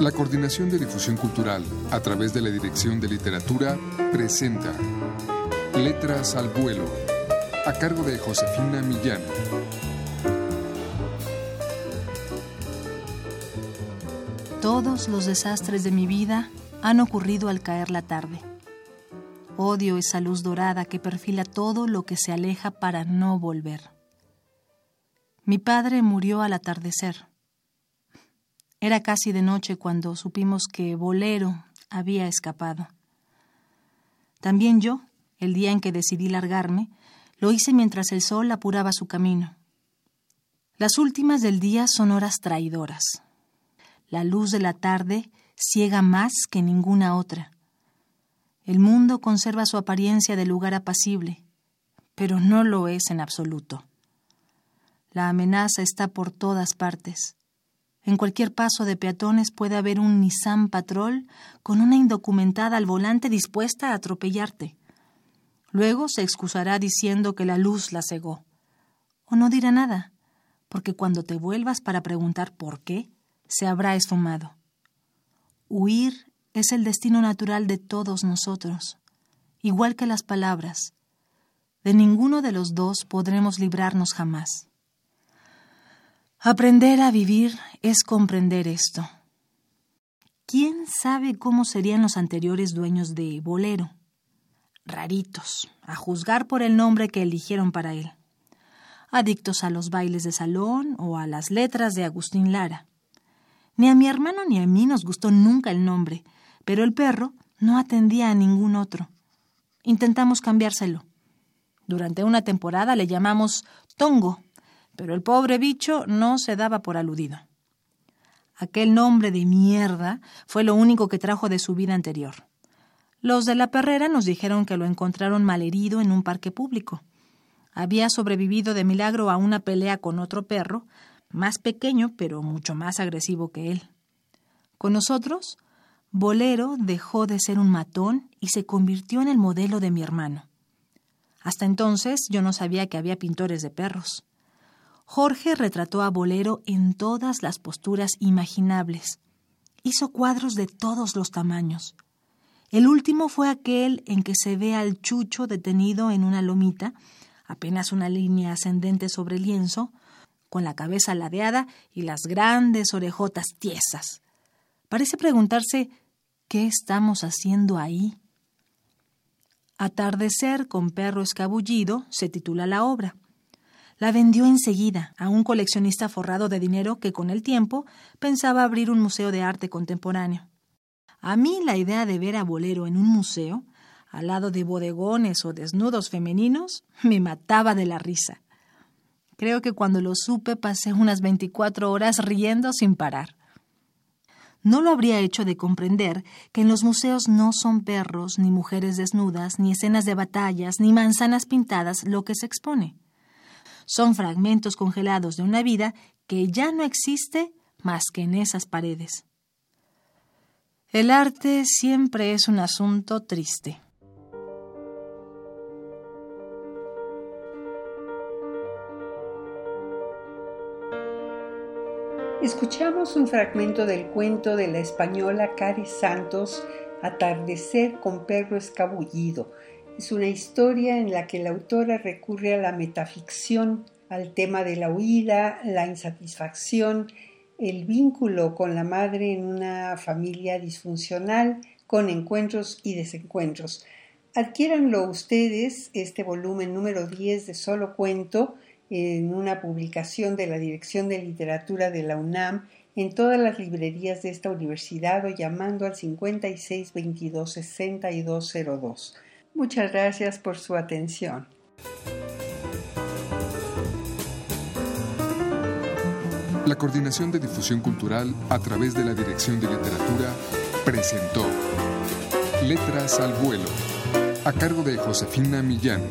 La Coordinación de Difusión Cultural, a través de la Dirección de Literatura, presenta Letras al Vuelo, a cargo de Josefina Millán. Todos los desastres de mi vida han ocurrido al caer la tarde. Odio esa luz dorada que perfila todo lo que se aleja para no volver. Mi padre murió al atardecer. Era casi de noche cuando supimos que Bolero había escapado. También yo, el día en que decidí largarme, lo hice mientras el sol apuraba su camino. Las últimas del día son horas traidoras. La luz de la tarde ciega más que ninguna otra. El mundo conserva su apariencia de lugar apacible, pero no lo es en absoluto. La amenaza está por todas partes. En cualquier paso de peatones puede haber un Nissan Patrol con una indocumentada al volante dispuesta a atropellarte. Luego se excusará diciendo que la luz la cegó. O no dirá nada, porque cuando te vuelvas para preguntar por qué, se habrá esfumado. Huir es el destino natural de todos nosotros, igual que las palabras. De ninguno de los dos podremos librarnos jamás. Aprender a vivir es comprender esto. ¿Quién sabe cómo serían los anteriores dueños de Bolero? Raritos, a juzgar por el nombre que eligieron para él. Adictos a los bailes de salón o a las letras de Agustín Lara. Ni a mi hermano ni a mí nos gustó nunca el nombre, pero el perro no atendía a ningún otro. Intentamos cambiárselo. Durante una temporada le llamamos Tongo pero el pobre bicho no se daba por aludido. Aquel nombre de mierda fue lo único que trajo de su vida anterior. Los de la perrera nos dijeron que lo encontraron malherido en un parque público. Había sobrevivido de milagro a una pelea con otro perro, más pequeño pero mucho más agresivo que él. Con nosotros, Bolero dejó de ser un matón y se convirtió en el modelo de mi hermano. Hasta entonces yo no sabía que había pintores de perros. Jorge retrató a Bolero en todas las posturas imaginables. Hizo cuadros de todos los tamaños. El último fue aquel en que se ve al chucho detenido en una lomita, apenas una línea ascendente sobre el lienzo, con la cabeza ladeada y las grandes orejotas tiesas. Parece preguntarse ¿qué estamos haciendo ahí? Atardecer con perro escabullido se titula la obra. La vendió enseguida a un coleccionista forrado de dinero que con el tiempo pensaba abrir un museo de arte contemporáneo. A mí la idea de ver a Bolero en un museo, al lado de bodegones o desnudos femeninos, me mataba de la risa. Creo que cuando lo supe pasé unas 24 horas riendo sin parar. No lo habría hecho de comprender que en los museos no son perros, ni mujeres desnudas, ni escenas de batallas, ni manzanas pintadas lo que se expone son fragmentos congelados de una vida que ya no existe más que en esas paredes. El arte siempre es un asunto triste. Escuchamos un fragmento del cuento de la española Cari Santos, Atardecer con perro escabullido, es una historia en la que la autora recurre a la metaficción, al tema de la huida, la insatisfacción, el vínculo con la madre en una familia disfuncional, con encuentros y desencuentros. Adquiéranlo ustedes, este volumen número 10 de Solo Cuento, en una publicación de la Dirección de Literatura de la UNAM en todas las librerías de esta universidad o llamando al 56 22 6202. Muchas gracias por su atención. La Coordinación de Difusión Cultural a través de la Dirección de Literatura presentó Letras al Vuelo, a cargo de Josefina Millán.